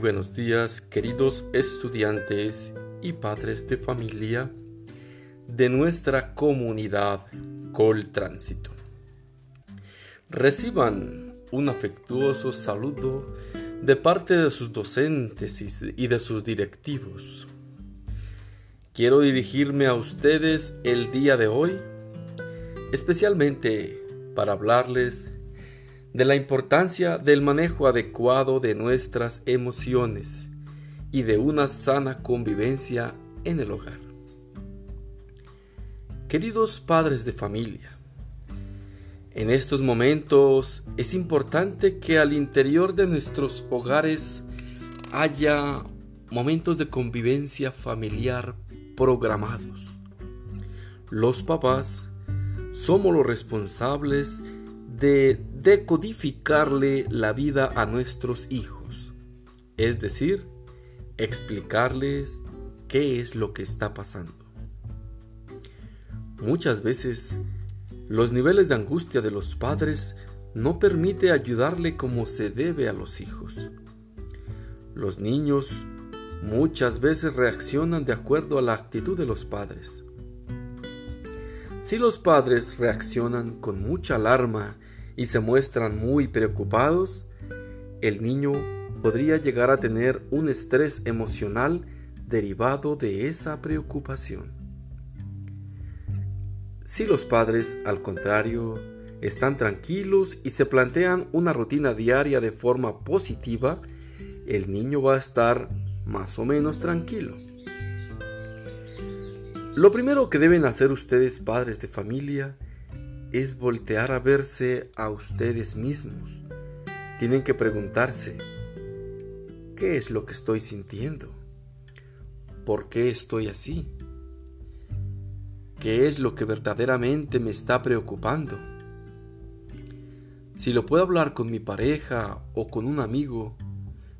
Buenos días, queridos estudiantes y padres de familia de nuestra comunidad Col Tránsito. Reciban un afectuoso saludo de parte de sus docentes y de sus directivos. Quiero dirigirme a ustedes el día de hoy, especialmente para hablarles de la importancia del manejo adecuado de nuestras emociones y de una sana convivencia en el hogar. Queridos padres de familia, en estos momentos es importante que al interior de nuestros hogares haya momentos de convivencia familiar programados. Los papás somos los responsables decodificarle la vida a nuestros hijos, es decir, explicarles qué es lo que está pasando. Muchas veces los niveles de angustia de los padres no permite ayudarle como se debe a los hijos. Los niños muchas veces reaccionan de acuerdo a la actitud de los padres. Si los padres reaccionan con mucha alarma y se muestran muy preocupados, el niño podría llegar a tener un estrés emocional derivado de esa preocupación. Si los padres, al contrario, están tranquilos y se plantean una rutina diaria de forma positiva, el niño va a estar más o menos tranquilo. Lo primero que deben hacer ustedes padres de familia es voltear a verse a ustedes mismos. Tienen que preguntarse, ¿qué es lo que estoy sintiendo? ¿Por qué estoy así? ¿Qué es lo que verdaderamente me está preocupando? Si lo puedo hablar con mi pareja o con un amigo,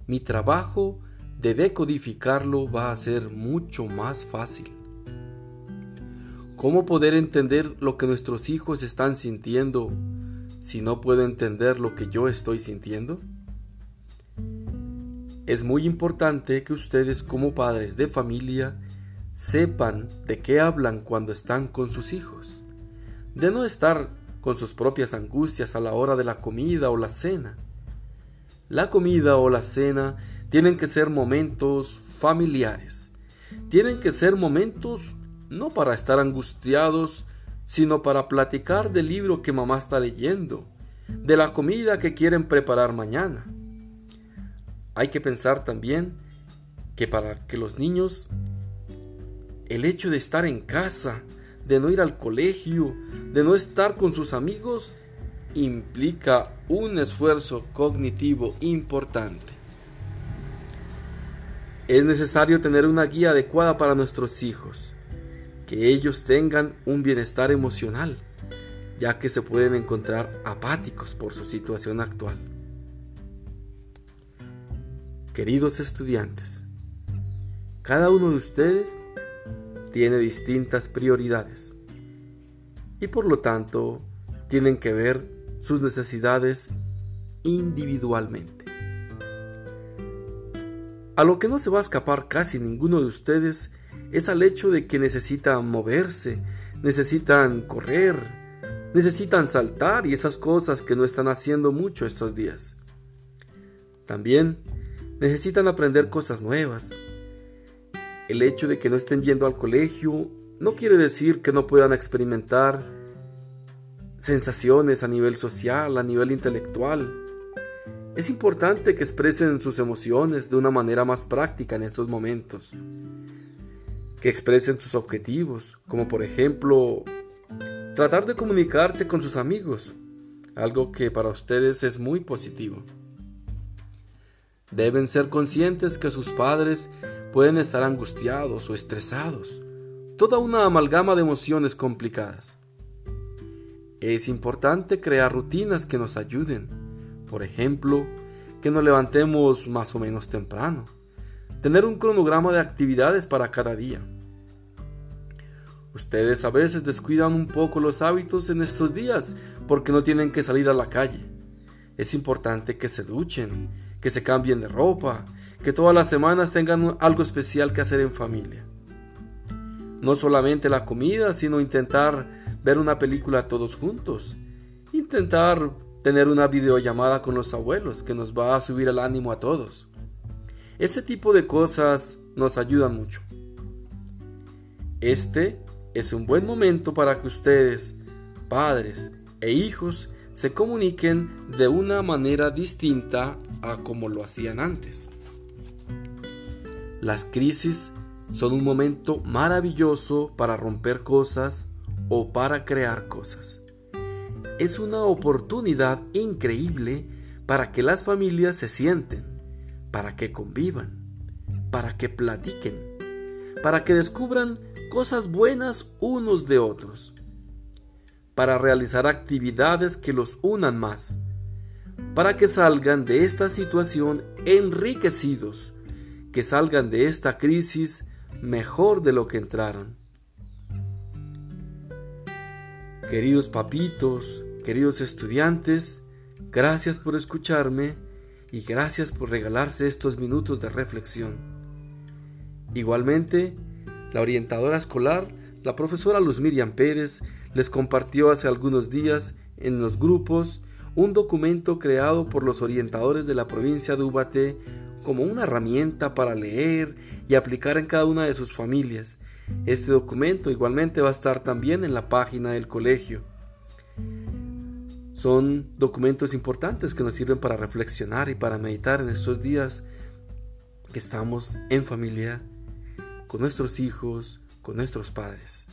mi trabajo de decodificarlo va a ser mucho más fácil. ¿Cómo poder entender lo que nuestros hijos están sintiendo si no puedo entender lo que yo estoy sintiendo? Es muy importante que ustedes como padres de familia sepan de qué hablan cuando están con sus hijos, de no estar con sus propias angustias a la hora de la comida o la cena. La comida o la cena tienen que ser momentos familiares, tienen que ser momentos no para estar angustiados, sino para platicar del libro que mamá está leyendo, de la comida que quieren preparar mañana. Hay que pensar también que para que los niños, el hecho de estar en casa, de no ir al colegio, de no estar con sus amigos, implica un esfuerzo cognitivo importante. Es necesario tener una guía adecuada para nuestros hijos que ellos tengan un bienestar emocional, ya que se pueden encontrar apáticos por su situación actual. Queridos estudiantes, cada uno de ustedes tiene distintas prioridades y por lo tanto tienen que ver sus necesidades individualmente. A lo que no se va a escapar casi ninguno de ustedes es al hecho de que necesitan moverse, necesitan correr, necesitan saltar y esas cosas que no están haciendo mucho estos días. También necesitan aprender cosas nuevas. El hecho de que no estén yendo al colegio no quiere decir que no puedan experimentar sensaciones a nivel social, a nivel intelectual. Es importante que expresen sus emociones de una manera más práctica en estos momentos que expresen sus objetivos, como por ejemplo tratar de comunicarse con sus amigos, algo que para ustedes es muy positivo. Deben ser conscientes que sus padres pueden estar angustiados o estresados, toda una amalgama de emociones complicadas. Es importante crear rutinas que nos ayuden, por ejemplo, que nos levantemos más o menos temprano, tener un cronograma de actividades para cada día. Ustedes a veces descuidan un poco los hábitos en estos días porque no tienen que salir a la calle. Es importante que se duchen, que se cambien de ropa, que todas las semanas tengan algo especial que hacer en familia. No solamente la comida, sino intentar ver una película todos juntos. Intentar tener una videollamada con los abuelos que nos va a subir el ánimo a todos. Ese tipo de cosas nos ayudan mucho. Este es un buen momento para que ustedes, padres e hijos, se comuniquen de una manera distinta a como lo hacían antes. Las crisis son un momento maravilloso para romper cosas o para crear cosas. Es una oportunidad increíble para que las familias se sienten, para que convivan, para que platiquen, para que descubran cosas buenas unos de otros para realizar actividades que los unan más, para que salgan de esta situación enriquecidos, que salgan de esta crisis mejor de lo que entraron. Queridos papitos, queridos estudiantes, gracias por escucharme y gracias por regalarse estos minutos de reflexión. Igualmente, la orientadora escolar, la profesora Luz Miriam Pérez, les compartió hace algunos días en los grupos un documento creado por los orientadores de la provincia de Ubaté como una herramienta para leer y aplicar en cada una de sus familias. Este documento igualmente va a estar también en la página del colegio. Son documentos importantes que nos sirven para reflexionar y para meditar en estos días que estamos en familia, con nuestros hijos, con nuestros padres.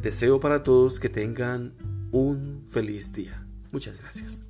Deseo para todos que tengan un feliz día. Muchas gracias.